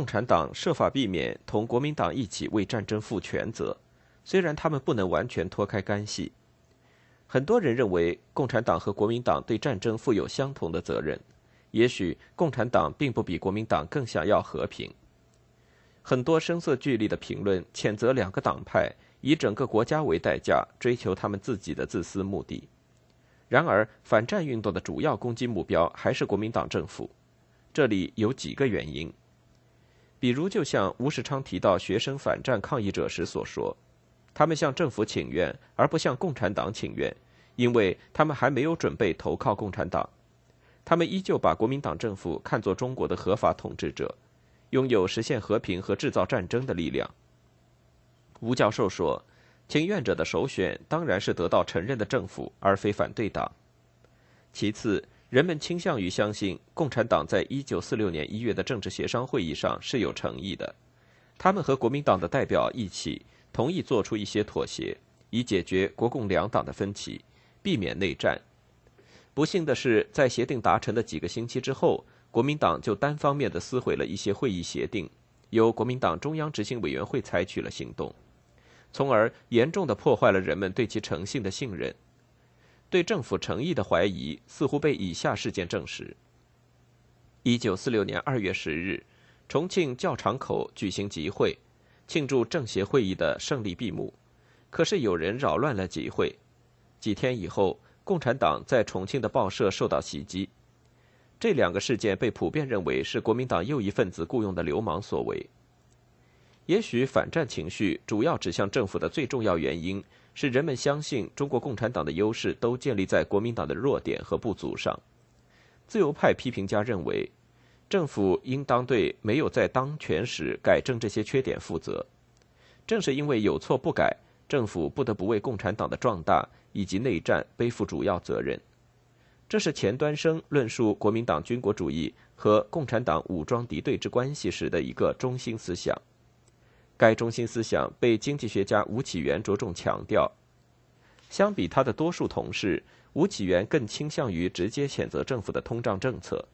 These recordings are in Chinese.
共产党设法避免同国民党一起为战争负全责，虽然他们不能完全脱开干系。很多人认为共产党和国民党对战争负有相同的责任，也许共产党并不比国民党更想要和平。很多声色俱厉的评论谴责两个党派以整个国家为代价追求他们自己的自私目的。然而，反战运动的主要攻击目标还是国民党政府，这里有几个原因。比如，就像吴世昌提到学生反战抗议者时所说，他们向政府请愿，而不向共产党请愿，因为他们还没有准备投靠共产党。他们依旧把国民党政府看作中国的合法统治者，拥有实现和平和制造战争的力量。吴教授说，请愿者的首选当然是得到承认的政府，而非反对党。其次，人们倾向于相信，共产党在一九四六年一月的政治协商会议上是有诚意的。他们和国民党的代表一起同意做出一些妥协，以解决国共两党的分歧，避免内战。不幸的是，在协定达成的几个星期之后，国民党就单方面的撕毁了一些会议协定，由国民党中央执行委员会采取了行动，从而严重的破坏了人们对其诚信的信任。对政府诚意的怀疑似乎被以下事件证实：一九四六年二月十日，重庆教场口举行集会，庆祝政协会议的胜利闭幕。可是有人扰乱了集会。几天以后，共产党在重庆的报社受到袭击。这两个事件被普遍认为是国民党右翼分子雇佣的流氓所为。也许反战情绪主要指向政府的最重要原因。是人们相信中国共产党的优势都建立在国民党的弱点和不足上。自由派批评家认为，政府应当对没有在当权时改正这些缺点负责。正是因为有错不改，政府不得不为共产党的壮大以及内战背负主要责任。这是钱端生论述国民党军国主义和共产党武装敌对之关系时的一个中心思想。该中心思想被经济学家吴启元着重强调。相比他的多数同事，吴启元更倾向于直接谴责政府的通胀政策。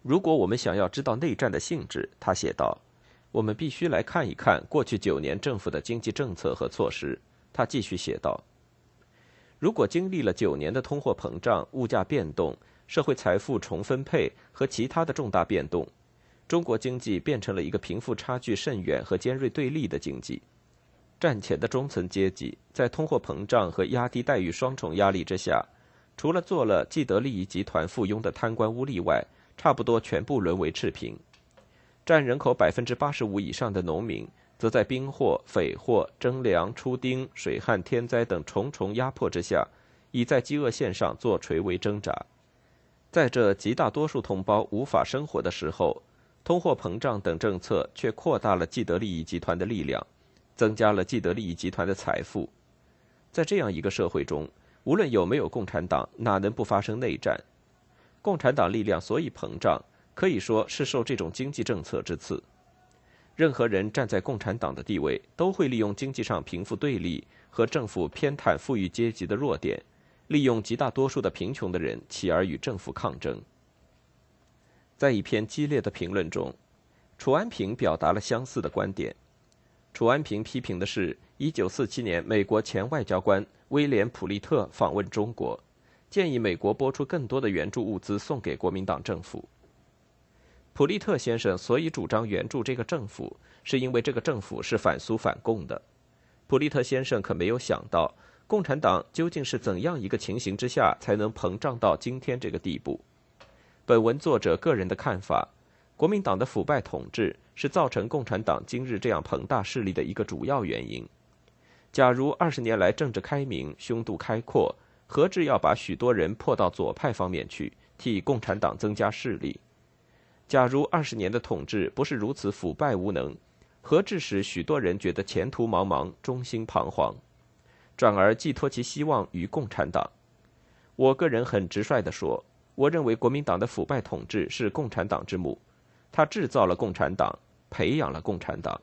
如果我们想要知道内战的性质，他写道，我们必须来看一看过去九年政府的经济政策和措施。他继续写道，如果经历了九年的通货膨胀、物价变动、社会财富重分配和其他的重大变动。中国经济变成了一个贫富差距甚远和尖锐对立的经济。战前的中层阶级在通货膨胀和压低待遇双重压力之下，除了做了既得利益集团附庸的贪官污吏外，差不多全部沦为赤贫。占人口百分之八十五以上的农民，则在兵祸、匪祸、征粮、出丁、水旱、天灾等重重压迫之下，已在饥饿线上做垂危挣扎。在这极大多数同胞无法生活的时候，通货膨胀等政策却扩大了既得利益集团的力量，增加了既得利益集团的财富。在这样一个社会中，无论有没有共产党，哪能不发生内战？共产党力量所以膨胀，可以说是受这种经济政策之赐。任何人站在共产党的地位，都会利用经济上贫富对立和政府偏袒富裕阶级的弱点，利用极大多数的贫穷的人，起而与政府抗争。在一篇激烈的评论中，楚安平表达了相似的观点。楚安平批评的是1947年美国前外交官威廉·普利特访问中国。建议美国拨出更多的援助物资送给国民党政府。普利特先生所以主张援助这个政府，是因为这个政府是反苏反共的。普利特先生可没有想到，共产党究竟是怎样一个情形之下才能膨胀到今天这个地步。本文作者个人的看法：国民党的腐败统治是造成共产党今日这样庞大势力的一个主要原因。假如二十年来政治开明、胸度开阔，何至要把许多人迫到左派方面去，替共产党增加势力？假如二十年的统治不是如此腐败无能，何至使许多人觉得前途茫茫、忠心彷徨，转而寄托其希望于共产党？我个人很直率地说，我认为国民党的腐败统治是共产党之母，他制造了共产党，培养了共产党。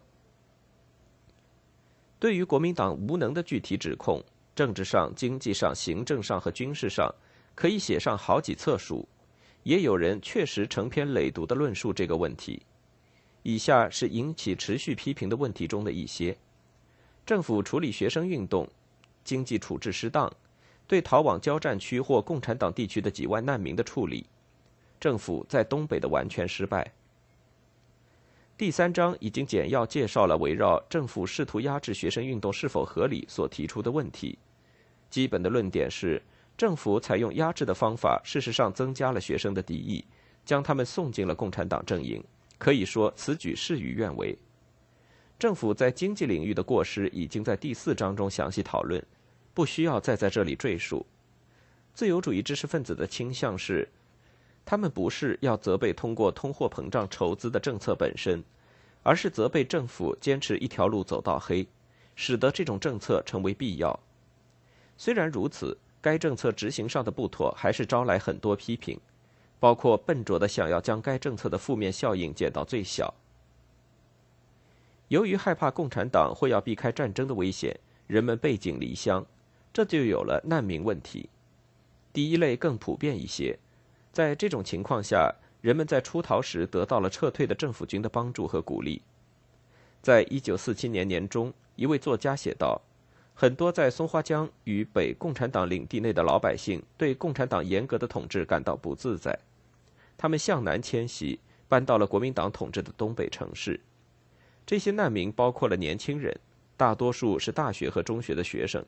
对于国民党无能的具体指控。政治上、经济上、行政上和军事上，可以写上好几册书。也有人确实成篇累牍的论述这个问题。以下是引起持续批评的问题中的一些：政府处理学生运动，经济处置失当；对逃往交战区或共产党地区的几万难民的处理；政府在东北的完全失败。第三章已经简要介绍了围绕政府试图压制学生运动是否合理所提出的问题。基本的论点是，政府采用压制的方法，事实上增加了学生的敌意，将他们送进了共产党阵营。可以说，此举事与愿违。政府在经济领域的过失已经在第四章中详细讨论，不需要再在这里赘述。自由主义知识分子的倾向是。他们不是要责备通过通货膨胀筹资的政策本身，而是责备政府坚持一条路走到黑，使得这种政策成为必要。虽然如此，该政策执行上的不妥还是招来很多批评，包括笨拙的想要将该政策的负面效应减到最小。由于害怕共产党会要避开战争的危险，人们背井离乡，这就有了难民问题。第一类更普遍一些。在这种情况下，人们在出逃时得到了撤退的政府军的帮助和鼓励。在一九四七年年中，一位作家写道：“很多在松花江与北共产党领地内的老百姓对共产党严格的统治感到不自在，他们向南迁徙，搬到了国民党统治的东北城市。这些难民包括了年轻人，大多数是大学和中学的学生。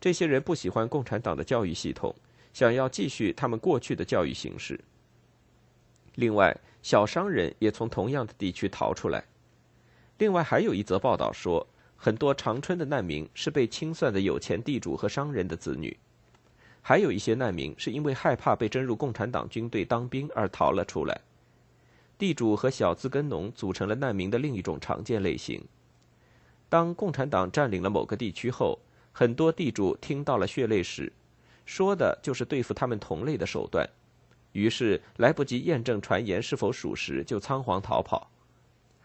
这些人不喜欢共产党的教育系统。”想要继续他们过去的教育形式。另外，小商人也从同样的地区逃出来。另外，还有一则报道说，很多长春的难民是被清算的有钱地主和商人的子女。还有一些难民是因为害怕被征入共产党军队当兵而逃了出来。地主和小资耕农组成了难民的另一种常见类型。当共产党占领了某个地区后，很多地主听到了血泪史。说的就是对付他们同类的手段，于是来不及验证传言是否属实，就仓皇逃跑。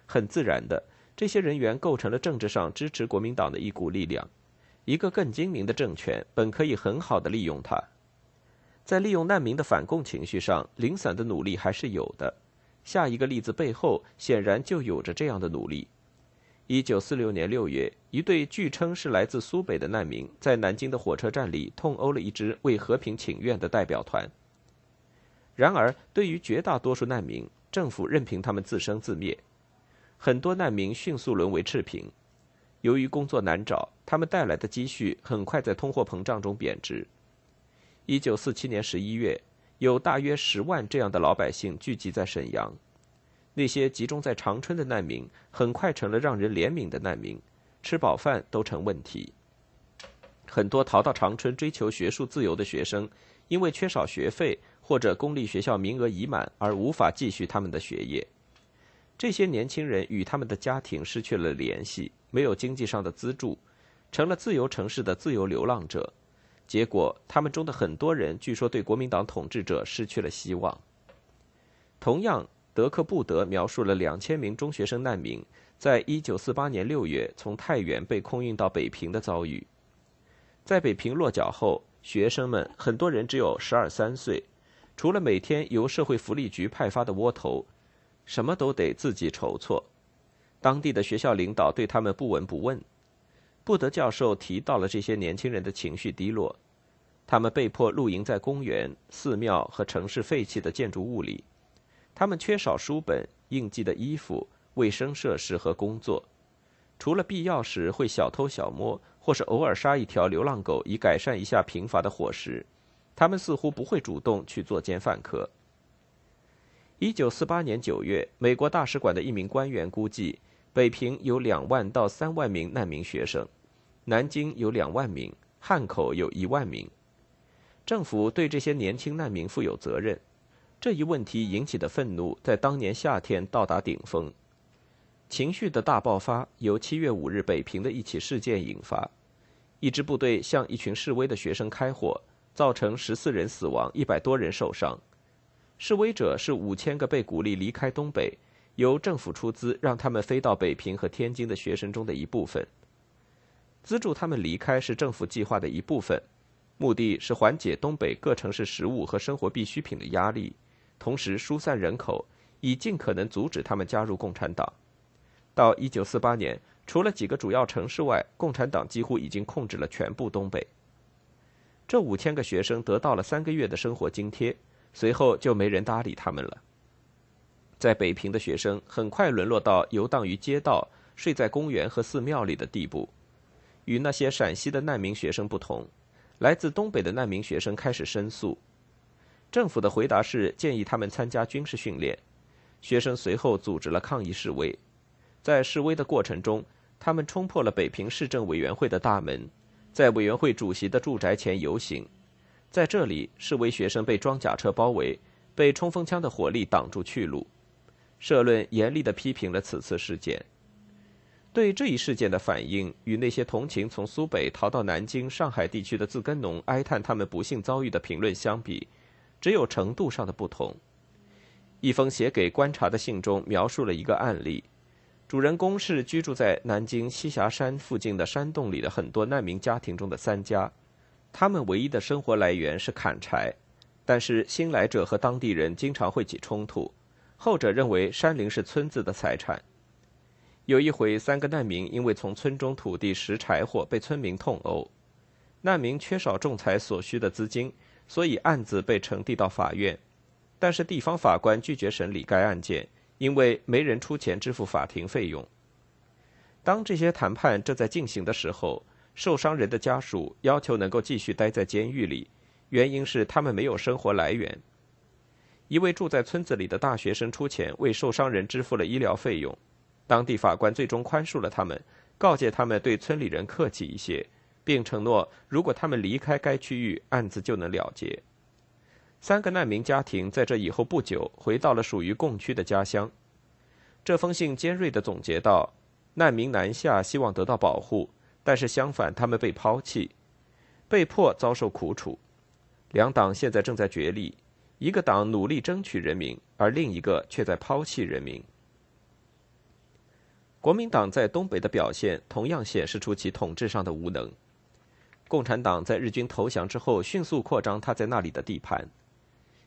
很自然的，这些人员构成了政治上支持国民党的一股力量。一个更精明的政权本可以很好的利用它，在利用难民的反共情绪上，零散的努力还是有的。下一个例子背后显然就有着这样的努力。一九四六年六月，一对据称是来自苏北的难民，在南京的火车站里痛殴了一支为和平请愿的代表团。然而，对于绝大多数难民，政府任凭他们自生自灭。很多难民迅速沦为赤贫。由于工作难找，他们带来的积蓄很快在通货膨胀中贬值。一九四七年十一月，有大约十万这样的老百姓聚集在沈阳。那些集中在长春的难民，很快成了让人怜悯的难民，吃饱饭都成问题。很多逃到长春追求学术自由的学生，因为缺少学费或者公立学校名额已满而无法继续他们的学业。这些年轻人与他们的家庭失去了联系，没有经济上的资助，成了自由城市的自由流浪者。结果，他们中的很多人据说对国民党统治者失去了希望。同样，德克布德描述了两千名中学生难民在一九四八年六月从太原被空运到北平的遭遇。在北平落脚后，学生们很多人只有十二三岁，除了每天由社会福利局派发的窝头，什么都得自己筹措。当地的学校领导对他们不闻不问。布德教授提到了这些年轻人的情绪低落，他们被迫露营在公园、寺庙和城市废弃的建筑物里，他们缺少书本、应季的衣服、卫生设施和工作，除了必要时会小偷小摸，或是偶尔杀一条流浪狗以改善一下贫乏的伙食，他们似乎不会主动去做奸犯科。一九四八年九月，美国大使馆的一名官员估计。北平有两万到三万名难民学生，南京有两万名，汉口有一万名。政府对这些年轻难民负有责任。这一问题引起的愤怒在当年夏天到达顶峰，情绪的大爆发由七月五日北平的一起事件引发。一支部队向一群示威的学生开火，造成十四人死亡，一百多人受伤。示威者是五千个被鼓励离开东北。由政府出资让他们飞到北平和天津的学生中的一部分，资助他们离开是政府计划的一部分，目的是缓解东北各城市食物和生活必需品的压力，同时疏散人口，以尽可能阻止他们加入共产党。到一九四八年，除了几个主要城市外，共产党几乎已经控制了全部东北。这五千个学生得到了三个月的生活津贴，随后就没人搭理他们了。在北平的学生很快沦落到游荡于街道、睡在公园和寺庙里的地步。与那些陕西的难民学生不同，来自东北的难民学生开始申诉。政府的回答是建议他们参加军事训练。学生随后组织了抗议示威，在示威的过程中，他们冲破了北平市政委员会的大门，在委员会主席的住宅前游行。在这里，示威学生被装甲车包围，被冲锋枪的火力挡住去路。社论严厉地批评了此次事件。对这一事件的反应，与那些同情从苏北逃到南京、上海地区的自耕农哀叹他们不幸遭遇的评论相比，只有程度上的不同。一封写给观察的信中描述了一个案例，主人公是居住在南京栖霞山附近的山洞里的很多难民家庭中的三家，他们唯一的生活来源是砍柴，但是新来者和当地人经常会起冲突。后者认为山林是村子的财产。有一回，三个难民因为从村中土地拾柴火被村民痛殴，难民缺少仲裁所需的资金，所以案子被呈递到法院，但是地方法官拒绝审理该案件，因为没人出钱支付法庭费用。当这些谈判正在进行的时候，受伤人的家属要求能够继续待在监狱里，原因是他们没有生活来源。一位住在村子里的大学生出钱为受伤人支付了医疗费用，当地法官最终宽恕了他们，告诫他们对村里人客气一些，并承诺如果他们离开该区域，案子就能了结。三个难民家庭在这以后不久回到了属于共区的家乡。这封信尖锐地总结道：难民南下，希望得到保护，但是相反，他们被抛弃，被迫遭受苦楚。两党现在正在角力。一个党努力争取人民，而另一个却在抛弃人民。国民党在东北的表现同样显示出其统治上的无能。共产党在日军投降之后，迅速扩张他在那里的地盘。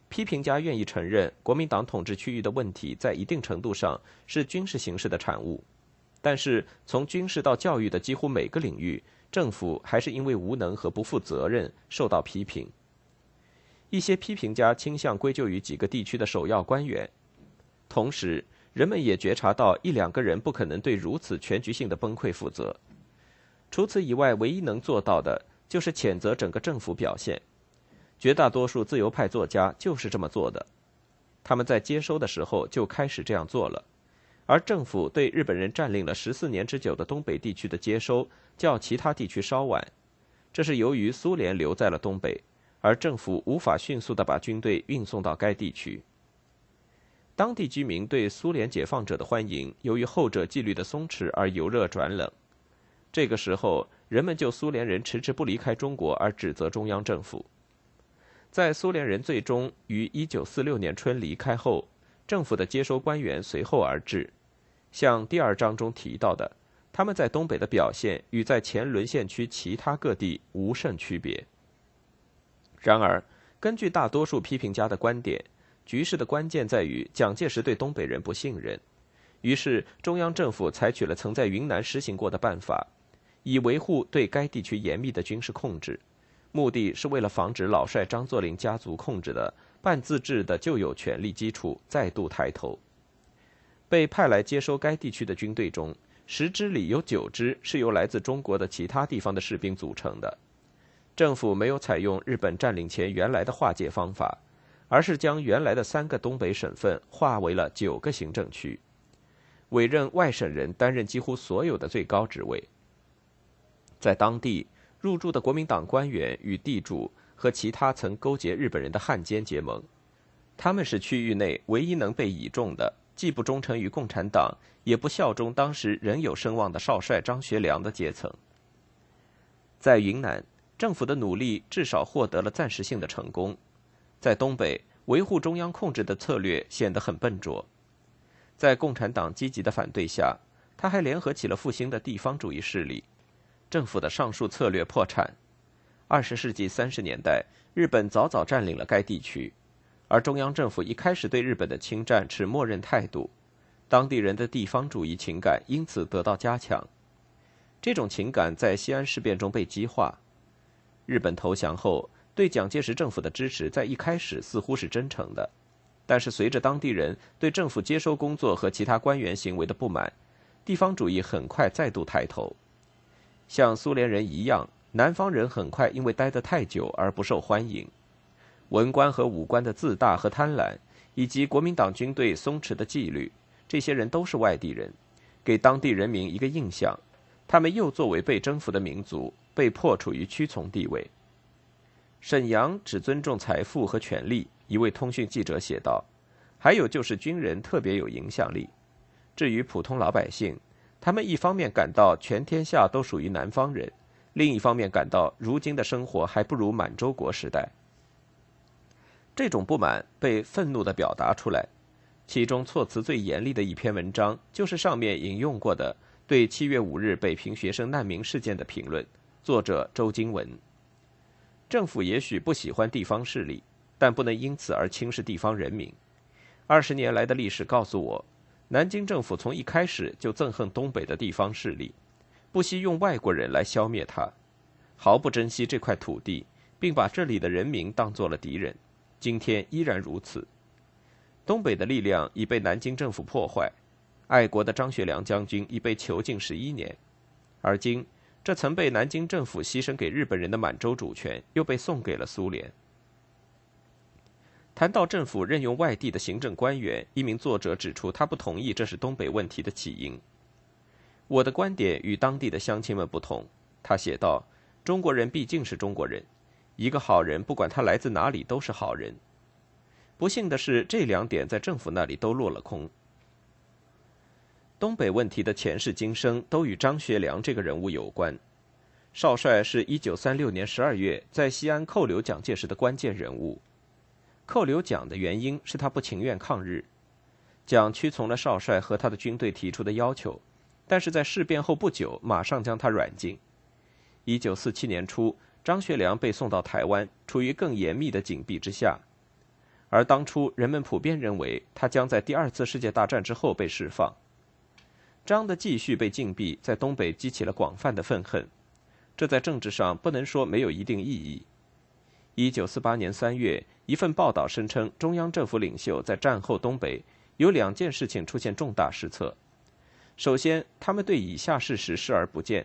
批评家愿意承认，国民党统治区域的问题在一定程度上是军事形式的产物，但是从军事到教育的几乎每个领域，政府还是因为无能和不负责任受到批评。一些批评家倾向归咎于几个地区的首要官员，同时，人们也觉察到一两个人不可能对如此全局性的崩溃负责。除此以外，唯一能做到的就是谴责整个政府表现。绝大多数自由派作家就是这么做的，他们在接收的时候就开始这样做了。而政府对日本人占领了十四年之久的东北地区的接收，较其他地区稍晚，这是由于苏联留在了东北。而政府无法迅速地把军队运送到该地区。当地居民对苏联解放者的欢迎，由于后者纪律的松弛而由热转冷。这个时候，人们就苏联人迟迟不离开中国而指责中央政府。在苏联人最终于1946年春离开后，政府的接收官员随后而至。像第二章中提到的，他们在东北的表现与在前沦陷区其他各地无甚区别。然而，根据大多数批评家的观点，局势的关键在于蒋介石对东北人不信任。于是，中央政府采取了曾在云南实行过的办法，以维护对该地区严密的军事控制，目的是为了防止老帅张作霖家族控制的半自治的旧有权力基础再度抬头。被派来接收该地区的军队中，十支里有九支是由来自中国的其他地方的士兵组成的。政府没有采用日本占领前原来的划界方法，而是将原来的三个东北省份划为了九个行政区。委任外省人担任几乎所有的最高职位。在当地入驻的国民党官员与地主和其他曾勾结日本人的汉奸结盟，他们是区域内唯一能被倚重的，既不忠诚于共产党，也不效忠当时仍有声望的少帅张学良的阶层。在云南，政府的努力至少获得了暂时性的成功；在东北，维护中央控制的策略显得很笨拙。在共产党积极的反对下，他还联合起了复兴的地方主义势力。政府的上述策略破产。二十世纪三十年代，日本早早占领了该地区，而中央政府一开始对日本的侵占持默认态度，当地人的地方主义情感因此得到加强。这种情感在西安事变中被激化。日本投降后，对蒋介石政府的支持在一开始似乎是真诚的。但是，随着当地人对政府接收工作和其他官员行为的不满，地方主义很快再度抬头。像苏联人一样，南方人很快因为待得太久而不受欢迎。文官和武官的自大和贪婪，以及国民党军队松弛的纪律，这些人都是外地人，给当地人民一个印象：他们又作为被征服的民族，被迫处于屈从地位。沈阳只尊重财富和权力。一位通讯记者写道：“还有就是军人特别有影响力。至于普通老百姓，他们一方面感到全天下都属于南方人，另一方面感到如今的生活还不如满洲国时代。这种不满被愤怒地表达出来。其中措辞最严厉的一篇文章，就是上面引用过的对七月五日北平学生难民事件的评论。作者周经文。政府也许不喜欢地方势力。”但不能因此而轻视地方人民。二十年来的历史告诉我，南京政府从一开始就憎恨东北的地方势力，不惜用外国人来消灭它，毫不珍惜这块土地，并把这里的人民当做了敌人。今天依然如此。东北的力量已被南京政府破坏，爱国的张学良将军已被囚禁十一年，而今这曾被南京政府牺牲给日本人的满洲主权又被送给了苏联。谈到政府任用外地的行政官员，一名作者指出，他不同意这是东北问题的起因。我的观点与当地的乡亲们不同，他写道：“中国人毕竟是中国人，一个好人不管他来自哪里都是好人。”不幸的是，这两点在政府那里都落了空。东北问题的前世今生都与张学良这个人物有关。少帅是一九三六年十二月在西安扣留蒋介石的关键人物。扣留蒋的原因是他不情愿抗日，蒋屈从了少帅和他的军队提出的要求，但是在事变后不久，马上将他软禁。一九四七年初，张学良被送到台湾，处于更严密的紧闭之下，而当初人们普遍认为他将在第二次世界大战之后被释放。张的继续被禁闭，在东北激起了广泛的愤恨，这在政治上不能说没有一定意义。一九四八年三月，一份报道声称，中央政府领袖在战后东北有两件事情出现重大失策。首先，他们对以下事实视而不见：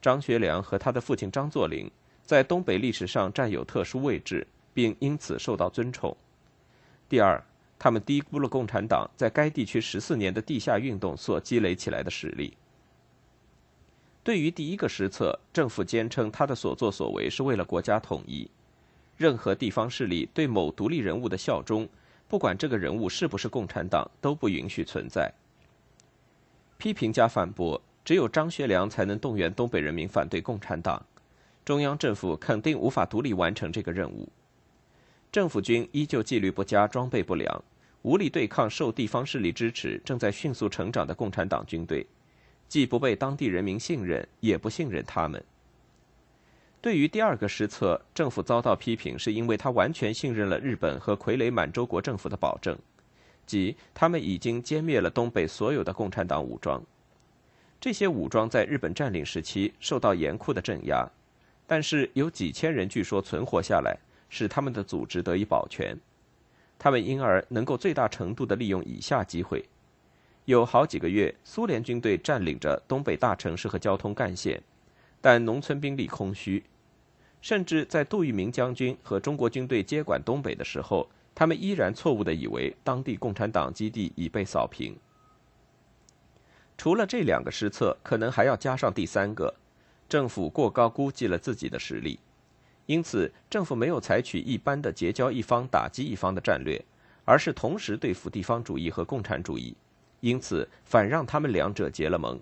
张学良和他的父亲张作霖在东北历史上占有特殊位置，并因此受到尊崇。第二，他们低估了共产党在该地区十四年的地下运动所积累起来的实力。对于第一个失策，政府坚称他的所作所为是为了国家统一。任何地方势力对某独立人物的效忠，不管这个人物是不是共产党，都不允许存在。批评家反驳：只有张学良才能动员东北人民反对共产党，中央政府肯定无法独立完成这个任务。政府军依旧纪律不佳、装备不良，无力对抗受地方势力支持、正在迅速成长的共产党军队，既不被当地人民信任，也不信任他们。对于第二个失策，政府遭到批评，是因为他完全信任了日本和傀儡满洲国政府的保证，即他们已经歼灭了东北所有的共产党武装。这些武装在日本占领时期受到严酷的镇压，但是有几千人据说存活下来，使他们的组织得以保全。他们因而能够最大程度地利用以下机会：有好几个月，苏联军队占领着东北大城市和交通干线，但农村兵力空虚。甚至在杜聿明将军和中国军队接管东北的时候，他们依然错误地以为当地共产党基地已被扫平。除了这两个失策，可能还要加上第三个：政府过高估计了自己的实力。因此，政府没有采取一般的结交一方打击一方的战略，而是同时对付地方主义和共产主义，因此反让他们两者结了盟。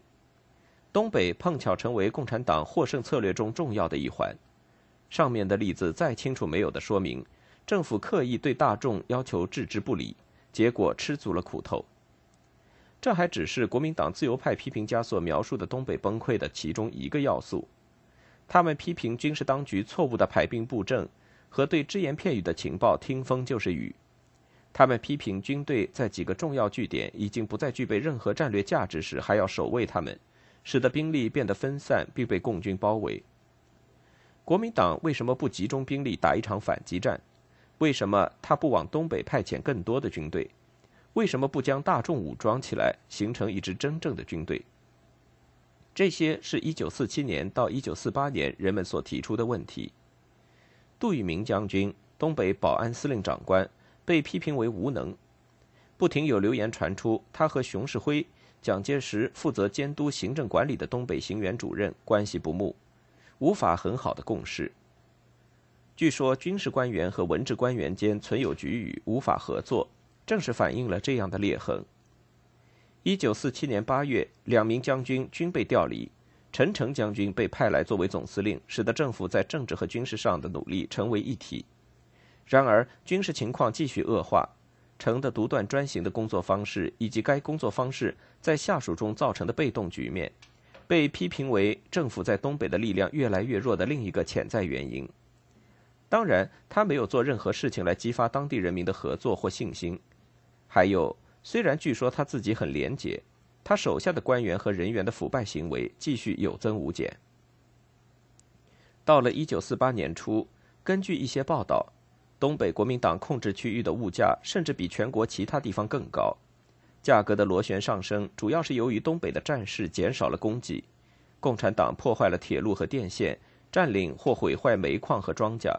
东北碰巧成为共产党获胜策略中重要的一环。上面的例子再清楚没有的说明，政府刻意对大众要求置之不理，结果吃足了苦头。这还只是国民党自由派批评家所描述的东北崩溃的其中一个要素。他们批评军事当局错误的排兵布阵和对只言片语的情报听风就是雨。他们批评军队在几个重要据点已经不再具备任何战略价值时还要守卫他们，使得兵力变得分散并被共军包围。国民党为什么不集中兵力打一场反击战？为什么他不往东北派遣更多的军队？为什么不将大众武装起来，形成一支真正的军队？这些是一九四七年到一九四八年人们所提出的问题。杜聿明将军，东北保安司令长官，被批评为无能。不停有流言传出，他和熊式辉、蒋介石负责监督行政管理的东北行辕主任关系不睦。无法很好的共事。据说军事官员和文职官员间存有局域，无法合作，正是反映了这样的裂痕。一九四七年八月，两名将军均被调离，陈诚将军被派来作为总司令，使得政府在政治和军事上的努力成为一体。然而，军事情况继续恶化，陈的独断专行的工作方式，以及该工作方式在下属中造成的被动局面。被批评为政府在东北的力量越来越弱的另一个潜在原因。当然，他没有做任何事情来激发当地人民的合作或信心。还有，虽然据说他自己很廉洁，他手下的官员和人员的腐败行为继续有增无减。到了一九四八年初，根据一些报道，东北国民党控制区域的物价甚至比全国其他地方更高。价格的螺旋上升，主要是由于东北的战事减少了供给，共产党破坏了铁路和电线，占领或毁坏煤矿和庄稼。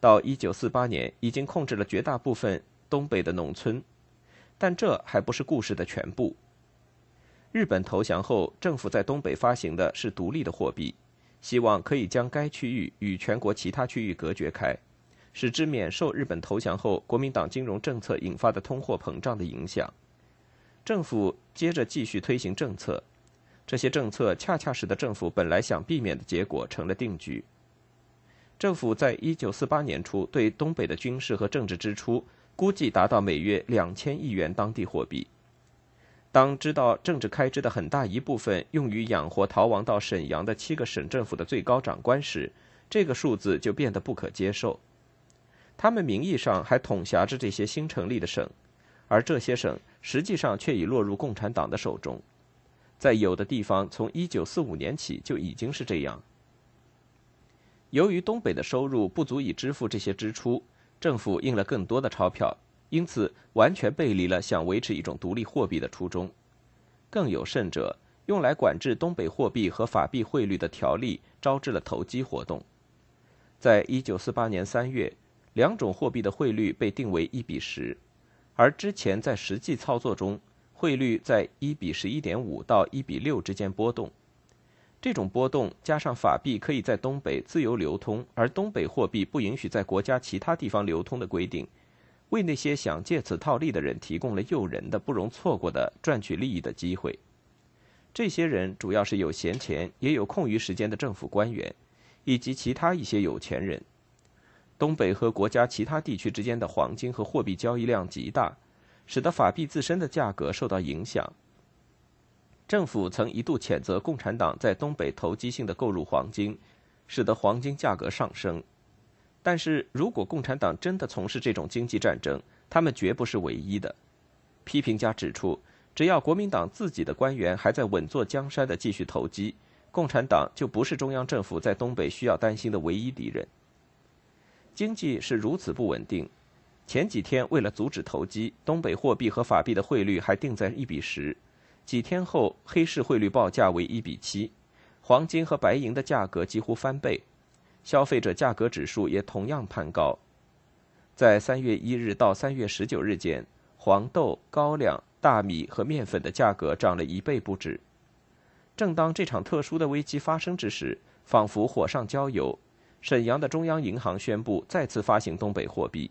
到一九四八年，已经控制了绝大部分东北的农村，但这还不是故事的全部。日本投降后，政府在东北发行的是独立的货币，希望可以将该区域与全国其他区域隔绝开，使之免受日本投降后国民党金融政策引发的通货膨胀的影响。政府接着继续推行政策，这些政策恰恰使得政府本来想避免的结果成了定局。政府在一九四八年初对东北的军事和政治支出估计达到每月两千亿元当地货币。当知道政治开支的很大一部分用于养活逃亡到沈阳的七个省政府的最高长官时，这个数字就变得不可接受。他们名义上还统辖着这些新成立的省。而这些省实际上却已落入共产党的手中，在有的地方，从一九四五年起就已经是这样。由于东北的收入不足以支付这些支出，政府印了更多的钞票，因此完全背离了想维持一种独立货币的初衷。更有甚者，用来管制东北货币和法币汇率的条例招致了投机活动。在一九四八年三月，两种货币的汇率被定为一比十。而之前在实际操作中，汇率在一比十一点五到一比六之间波动。这种波动加上法币可以在东北自由流通，而东北货币不允许在国家其他地方流通的规定，为那些想借此套利的人提供了诱人的、不容错过的赚取利益的机会。这些人主要是有闲钱也有空余时间的政府官员，以及其他一些有钱人。东北和国家其他地区之间的黄金和货币交易量极大，使得法币自身的价格受到影响。政府曾一度谴责共产党在东北投机性的购入黄金，使得黄金价格上升。但是如果共产党真的从事这种经济战争，他们绝不是唯一的。批评家指出，只要国民党自己的官员还在稳坐江山的继续投机，共产党就不是中央政府在东北需要担心的唯一敌人。经济是如此不稳定，前几天为了阻止投机，东北货币和法币的汇率还定在一比十。几天后，黑市汇率报价为一比七，黄金和白银的价格几乎翻倍，消费者价格指数也同样攀高。在三月一日到三月十九日间，黄豆、高粱、大米和面粉的价格涨了一倍不止。正当这场特殊的危机发生之时，仿佛火上浇油，沈阳的中央银行宣布再次发行东北货币，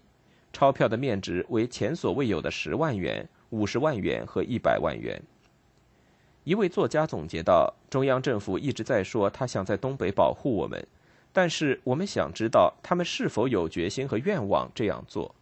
钞票的面值为前所未有的十万元、五十万元和一百万元。一位作家总结道：“中央政府一直在说他想在东北保护我们，但是我们想知道他们是否有决心和愿望这样做。”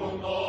的